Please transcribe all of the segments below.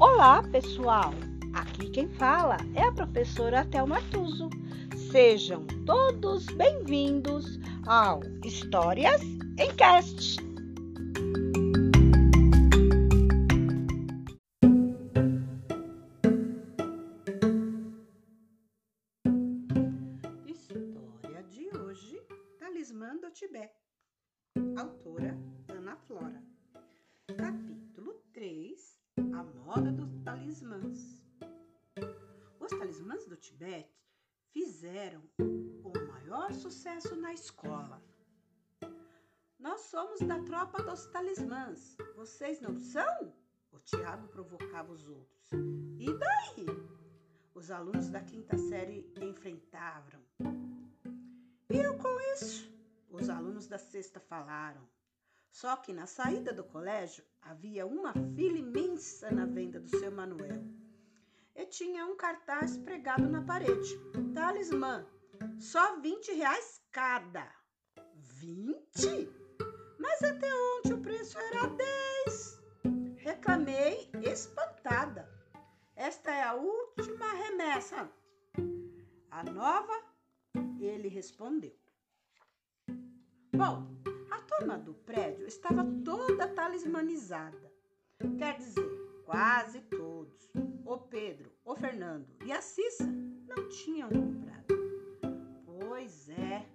Olá, pessoal! Aqui quem fala é a professora Thelma Tuso. Sejam todos bem-vindos ao Histórias em Cast. História de hoje: Talismã do Tibete. Autora Ana Flora. Capítulo Talismãs do Tibete fizeram o maior sucesso na escola. Nós somos da tropa dos talismãs. Vocês não são? O Tiago provocava os outros. E daí? Os alunos da quinta série enfrentavam. E eu com isso? Os alunos da sexta falaram. Só que na saída do colégio havia uma fila imensa na venda do seu Manuel. E tinha um cartaz pregado na parede. Talismã, só 20 reais cada. 20? Mas até ontem o preço era 10. Reclamei espantada. Esta é a última remessa. A nova? Ele respondeu. Bom, a turma do prédio estava toda talismanizada. Quer dizer, quase todos. O Pedro, o Fernando e a Cissa não tinham comprado. Pois é,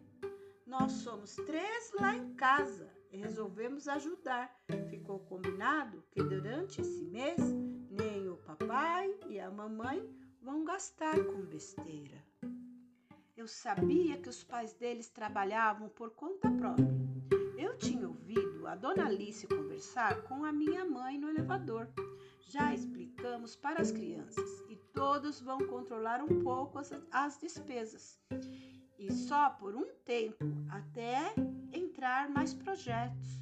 nós somos três lá em casa e resolvemos ajudar. Ficou combinado que durante esse mês nem o papai e a mamãe vão gastar com besteira. Eu sabia que os pais deles trabalhavam por conta própria. Eu tinha ouvido a dona Alice conversar com a minha mãe no elevador. Já explicamos para as crianças e todos vão controlar um pouco as, as despesas. E só por um tempo, até entrar mais projetos.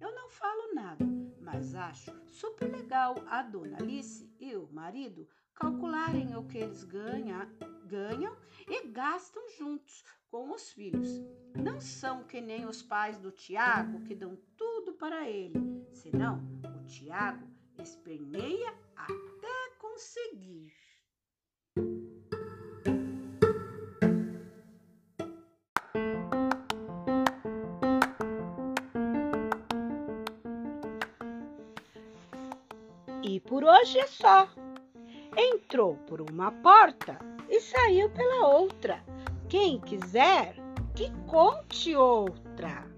Eu não falo nada, mas acho super legal a dona Alice e o marido calcularem o que eles ganham, ganham e gastam juntos com os filhos. Não são que nem os pais do Tiago que dão tudo para ele, senão o Tiago esperneia até conseguir. E por hoje é só. Entrou por uma porta e saiu pela outra. Quem quiser, que conte outra.